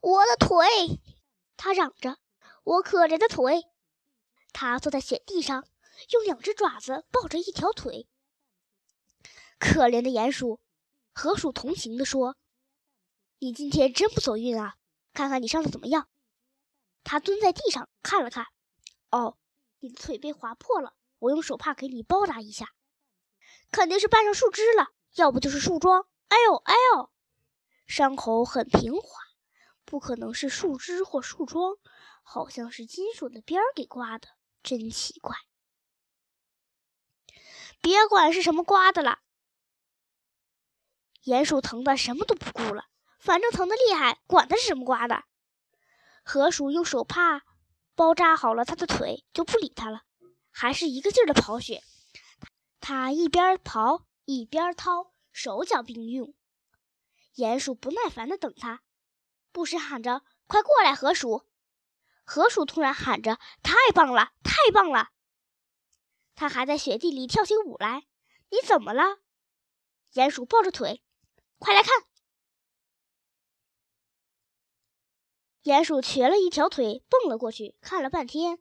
我的腿！他嚷着：“我可怜的腿！”他坐在雪地上，用两只爪子抱着一条腿。可怜的鼹鼠，河鼠同情地说：“你今天真不走运啊！看看你伤的怎么样？”他蹲在地上看了看，哦，你的腿被划破了，我用手帕给你包扎一下。肯定是绊上树枝了，要不就是树桩。哎呦哎呦，伤口很平滑，不可能是树枝或树桩，好像是金属的边儿给刮的，真奇怪。别管是什么刮的了，鼹鼠疼的什么都不顾了，反正疼的厉害，管它是什么刮的。河鼠用手帕包扎好了他的腿，就不理他了，还是一个劲儿的刨雪。他一边刨一边掏，手脚并用。鼹鼠不耐烦地等他，不时喊着：“快过来，河鼠！”河鼠突然喊着：“太棒了，太棒了！”他还在雪地里跳起舞来。你怎么了？鼹鼠抱着腿，快来看！鼹鼠瘸了一条腿，蹦了过去，看了半天。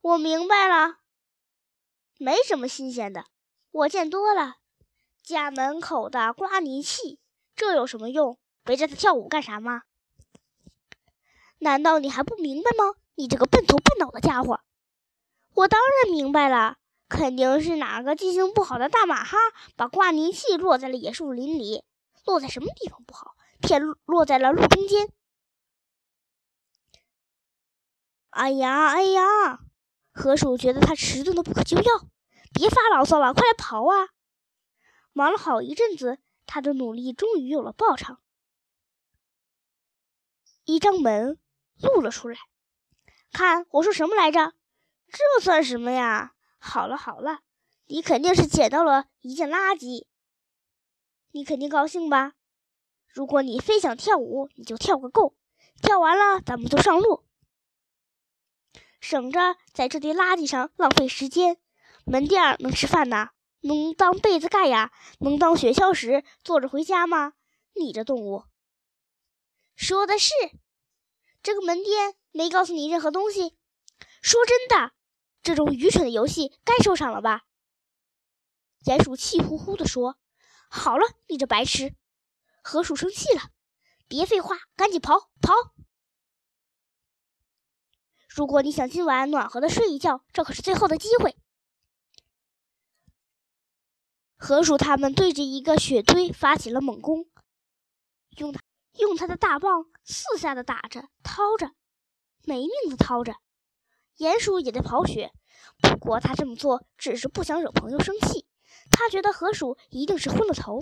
我明白了，没什么新鲜的。我见多了，家门口的刮泥器，这有什么用？围着它跳舞干啥吗？难道你还不明白吗？你这个笨头笨脑的家伙！我当然明白了，肯定是哪个记性不好的大马哈把挂泥器落在了野树林里。落在什么地方不好？偏落在了路中间。哎呀哎呀！河鼠觉得他迟钝的不可救药。别发牢骚了，快来刨啊！忙了好一阵子，他的努力终于有了报偿。一张门露了出来，看我说什么来着？这算什么呀？好了好了，你肯定是捡到了一件垃圾，你肯定高兴吧？如果你非想跳舞，你就跳个够，跳完了咱们就上路，省着在这堆垃圾上浪费时间。门店能吃饭呐？能当被子盖呀？能当雪橇时坐着回家吗？你这动物，说的是这个门店没告诉你任何东西。说真的，这种愚蠢的游戏该收场了吧？鼹鼠气呼呼地说：“好了，你这白痴！”河鼠生气了：“别废话，赶紧跑跑！如果你想今晚暖和的睡一觉，这可是最后的机会。”河鼠他们对着一个雪堆发起了猛攻，用它用他的大棒四下的打着、掏着，没命的掏着。鼹鼠也在刨雪，不过他这么做只是不想惹朋友生气。他觉得河鼠一定是昏了头。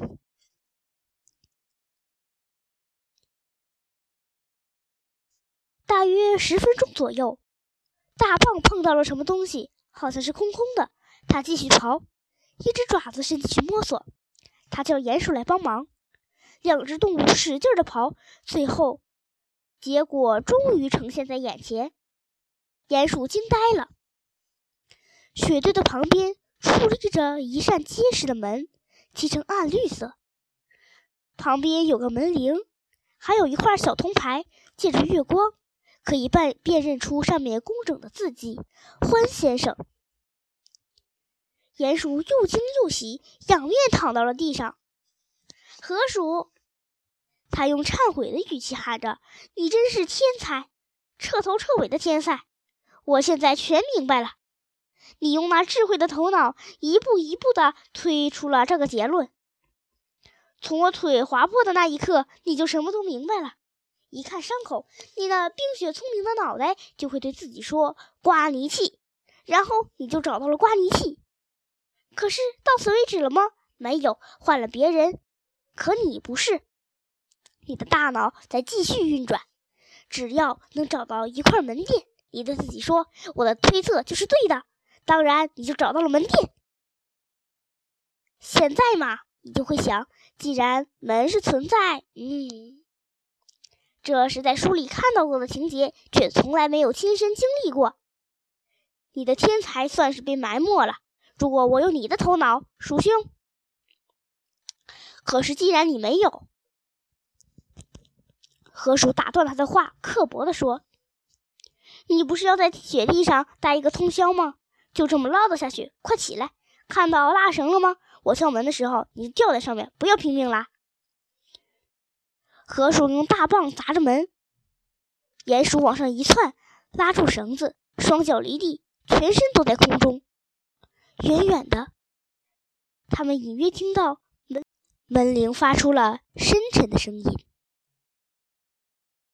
大约十分钟左右，大棒碰到了什么东西，好像是空空的。他继续刨。一只爪子伸进去摸索，他叫鼹鼠来帮忙。两只动物使劲的刨，最后结果终于呈现在眼前。鼹鼠惊呆了。雪堆的旁边矗立着一扇结实的门，漆成暗绿色。旁边有个门铃，还有一块小铜牌，借着月光可以辨辨认出上面工整的字迹：“欢先生。”鼹鼠又惊又喜，仰面躺到了地上。河鼠，他用忏悔的语气喊着：“你真是天才，彻头彻尾的天才！我现在全明白了。你用那智慧的头脑，一步一步地推出了这个结论。从我腿划破的那一刻，你就什么都明白了。一看伤口，你那冰雪聪明的脑袋就会对自己说‘刮泥器’，然后你就找到了刮泥器。”可是到此为止了吗？没有，换了别人，可你不是。你的大脑在继续运转，只要能找到一块门店，你对自己说：“我的推测就是对的。”当然，你就找到了门店。现在嘛，你就会想，既然门是存在，嗯，这是在书里看到过的情节，却从来没有亲身经历过。你的天才算是被埋没了。如果我有你的头脑，鼠兄。可是既然你没有，河鼠打断他的话，刻薄地说：“你不是要在雪地上待一个通宵吗？就这么唠叨下去，快起来！看到拉绳了吗？我敲门的时候，你吊在上面，不要拼命啦！”河鼠用大棒砸着门，鼹鼠往上一窜，拉住绳子，双脚离地，全身都在空中。远远的，他们隐约听到门门铃发出了深沉的声音。